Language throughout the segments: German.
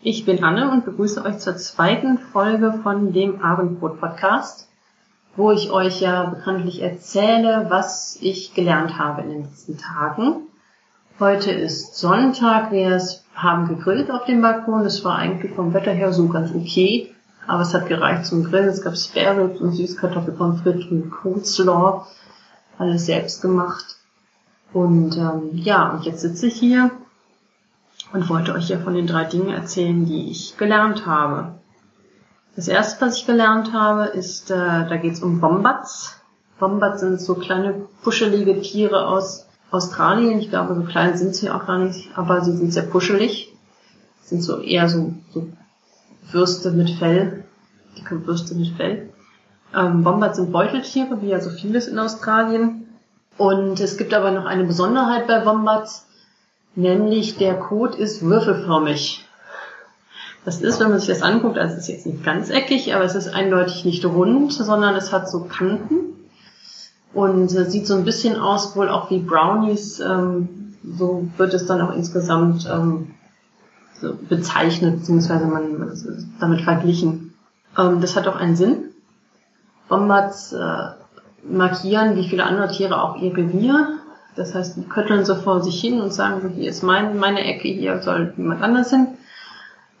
Ich bin Anne und begrüße euch zur zweiten Folge von dem Abendbrot-Podcast, wo ich euch ja bekanntlich erzähle, was ich gelernt habe in den letzten Tagen. Heute ist Sonntag, wir haben gegrillt auf dem Balkon. Das war eigentlich vom Wetter her so ganz okay, aber es hat gereicht zum Grillen. Es gab Spare und Süßkartoffelpommes frites und Coleslaw, alles selbst gemacht. Und ähm, ja, und jetzt sitze ich hier und wollte euch ja von den drei Dingen erzählen, die ich gelernt habe. Das erste, was ich gelernt habe, ist, äh, da geht es um Wombats. Wombats sind so kleine puschelige Tiere aus Australien. Ich glaube, so klein sind sie auch gar nicht, aber sie sind sehr puschelig. Sind so eher so, so Würste mit Fell, dicke Würste mit Fell. Ähm, Wombats sind Beuteltiere, wie ja so vieles in Australien. Und es gibt aber noch eine Besonderheit bei Wombats, nämlich der Kot ist würfelförmig. Das ist, wenn man sich das anguckt, also es ist jetzt nicht ganz eckig, aber es ist eindeutig nicht rund, sondern es hat so Kanten und äh, sieht so ein bisschen aus, wohl auch wie Brownies. Ähm, so wird es dann auch insgesamt ähm, so bezeichnet, beziehungsweise man, damit verglichen. Ähm, das hat auch einen Sinn. Wombats äh, markieren, wie viele andere Tiere, auch ihr Revier. Das heißt, die kötteln so vor sich hin und sagen, so, hier ist mein, meine Ecke, hier soll jemand anders hin.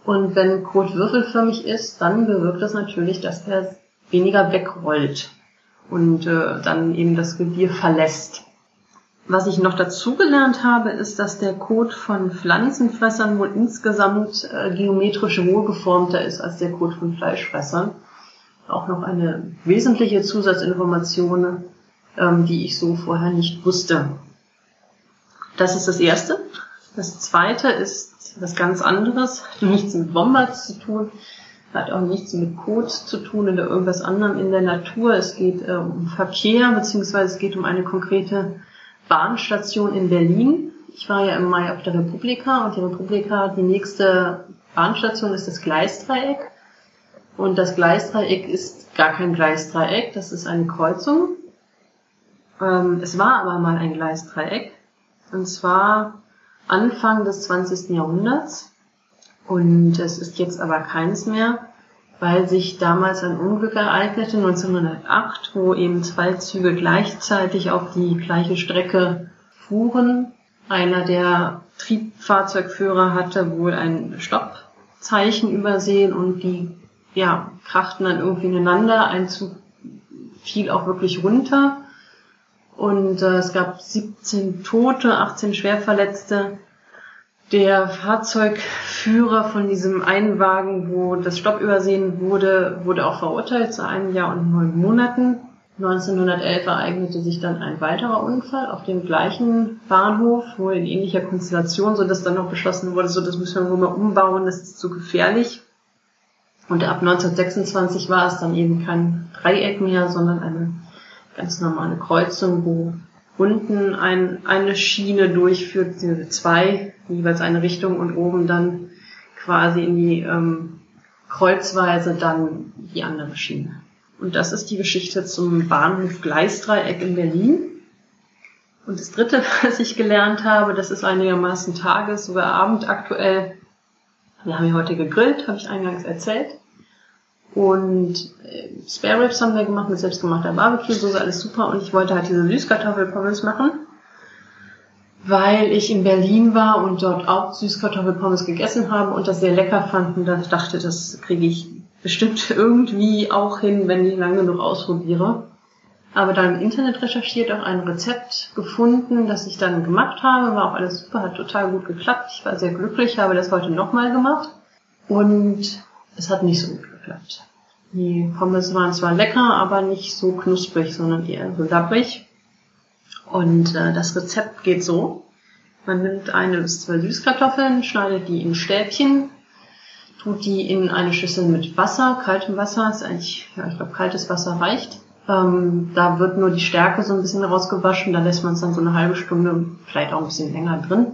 Und wenn Kot würfelförmig ist, dann bewirkt das natürlich, dass er weniger wegrollt und äh, dann eben das Revier verlässt. Was ich noch dazu gelernt habe, ist, dass der Kot von Pflanzenfressern wohl insgesamt äh, geometrisch wohlgeformter ist als der Kot von Fleischfressern auch noch eine wesentliche Zusatzinformation, ähm, die ich so vorher nicht wusste. Das ist das Erste. Das Zweite ist was ganz anderes, hat nichts mit Wombats zu tun, hat auch nichts mit Kot zu tun oder irgendwas anderem in der Natur. Es geht äh, um Verkehr, beziehungsweise es geht um eine konkrete Bahnstation in Berlin. Ich war ja im Mai auf der Republika und die Republika, die nächste Bahnstation ist das Gleisdreieck. Und das Gleisdreieck ist gar kein Gleisdreieck, das ist eine Kreuzung. Ähm, es war aber mal ein Gleisdreieck. Und zwar Anfang des 20. Jahrhunderts. Und es ist jetzt aber keins mehr, weil sich damals ein Unglück ereignete, 1908, wo eben zwei Züge gleichzeitig auf die gleiche Strecke fuhren. Einer der Triebfahrzeugführer hatte wohl ein Stoppzeichen übersehen und die ja, krachten dann irgendwie ineinander. Ein Zug fiel auch wirklich runter. Und äh, es gab 17 Tote, 18 Schwerverletzte. Der Fahrzeugführer von diesem einen Wagen, wo das Stopp übersehen wurde, wurde auch verurteilt zu einem Jahr und neun Monaten. 1911 ereignete sich dann ein weiterer Unfall auf dem gleichen Bahnhof, wohl in ähnlicher Konstellation, so dass dann noch beschlossen wurde, so das müssen wir wohl mal umbauen, das ist zu gefährlich. Und ab 1926 war es dann eben kein Dreieck mehr, sondern eine ganz normale Kreuzung, wo unten ein, eine Schiene durchführt, zwei, jeweils eine Richtung und oben dann quasi in die ähm, Kreuzweise dann die andere Schiene. Und das ist die Geschichte zum Bahnhof Gleisdreieck in Berlin. Und das dritte, was ich gelernt habe, das ist einigermaßen tages- oder abendaktuell. Wir haben ja heute gegrillt, habe ich eingangs erzählt. Und äh, Spare Ribs haben wir gemacht mit selbstgemachter Barbecue-Soße, alles super. Und ich wollte halt diese Süßkartoffelpommes machen, weil ich in Berlin war und dort auch Süßkartoffelpommes gegessen habe und das sehr lecker fand. Und da dachte, das kriege ich bestimmt irgendwie auch hin, wenn ich lange genug ausprobiere. Aber dann im Internet recherchiert, auch ein Rezept gefunden, das ich dann gemacht habe. War auch alles super, hat total gut geklappt. Ich war sehr glücklich, habe das heute nochmal gemacht. Und es hat nicht so gut geklappt. Die Pommes waren zwar lecker, aber nicht so knusprig, sondern eher so labbrig. Und äh, das Rezept geht so. Man nimmt eine bis zwei Süßkartoffeln, schneidet die in Stäbchen, tut die in eine Schüssel mit Wasser, kaltem Wasser, ist eigentlich, ja, ich glaube, kaltes Wasser reicht. Ähm, da wird nur die Stärke so ein bisschen rausgewaschen, da lässt man es dann so eine halbe Stunde, vielleicht auch ein bisschen länger drin.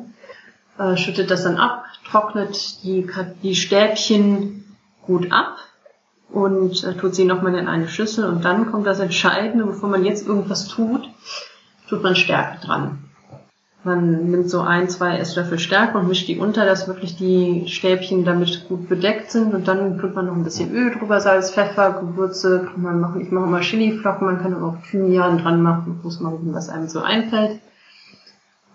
Äh, schüttet das dann ab, trocknet die, die Stäbchen gut ab und äh, tut sie nochmal in eine Schüssel und dann kommt das Entscheidende, bevor man jetzt irgendwas tut, tut man Stärke dran. Man nimmt so ein, zwei Esslöffel Stärke und mischt die unter, dass wirklich die Stäbchen damit gut bedeckt sind. Und dann tut man noch ein bisschen Öl drüber, Salz, Pfeffer, Gewürze. Man machen. Ich mache immer Chiliflocken, man kann auch Thymian dran machen, muss man gucken, was einem so einfällt.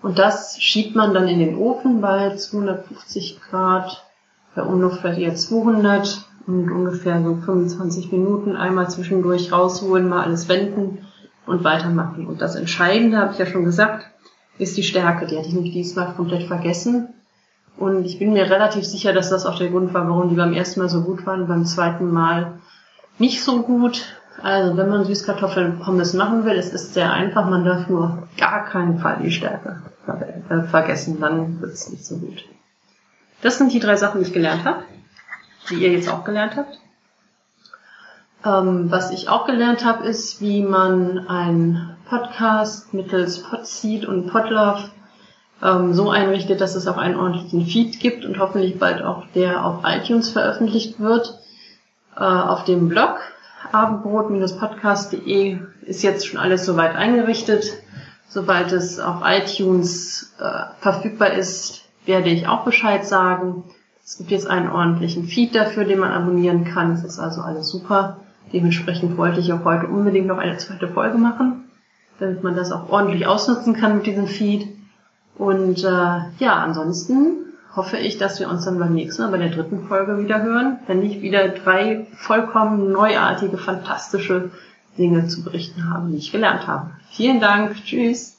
Und das schiebt man dann in den Ofen bei 250 Grad, bei Umluft vielleicht eher 200 und ungefähr so 25 Minuten einmal zwischendurch rausholen, mal alles wenden und weitermachen. Und das Entscheidende, habe ich ja schon gesagt, ist die Stärke. Die hatte ich nämlich diesmal komplett vergessen. Und ich bin mir relativ sicher, dass das auch der Grund war, warum die beim ersten Mal so gut waren beim zweiten Mal nicht so gut. Also wenn man Süßkartoffeln Pommes machen will, es ist sehr einfach. Man darf nur gar keinen Fall die Stärke äh, vergessen. Dann wird es nicht so gut. Das sind die drei Sachen, die ich gelernt habe, die ihr jetzt auch gelernt habt. Ähm, was ich auch gelernt habe, ist, wie man ein Podcast mittels Podseed und Podlove ähm, so einrichtet, dass es auch einen ordentlichen Feed gibt und hoffentlich bald auch der auf iTunes veröffentlicht wird. Äh, auf dem Blog abendbrot-podcast.de ist jetzt schon alles soweit eingerichtet. Sobald es auf iTunes äh, verfügbar ist, werde ich auch Bescheid sagen. Es gibt jetzt einen ordentlichen Feed dafür, den man abonnieren kann. Es ist also alles super. Dementsprechend wollte ich auch heute unbedingt noch eine zweite Folge machen damit man das auch ordentlich ausnutzen kann mit diesem Feed. Und äh, ja, ansonsten hoffe ich, dass wir uns dann beim nächsten Mal bei der dritten Folge wieder hören, wenn ich wieder drei vollkommen neuartige, fantastische Dinge zu berichten habe, die ich gelernt habe. Vielen Dank. Tschüss.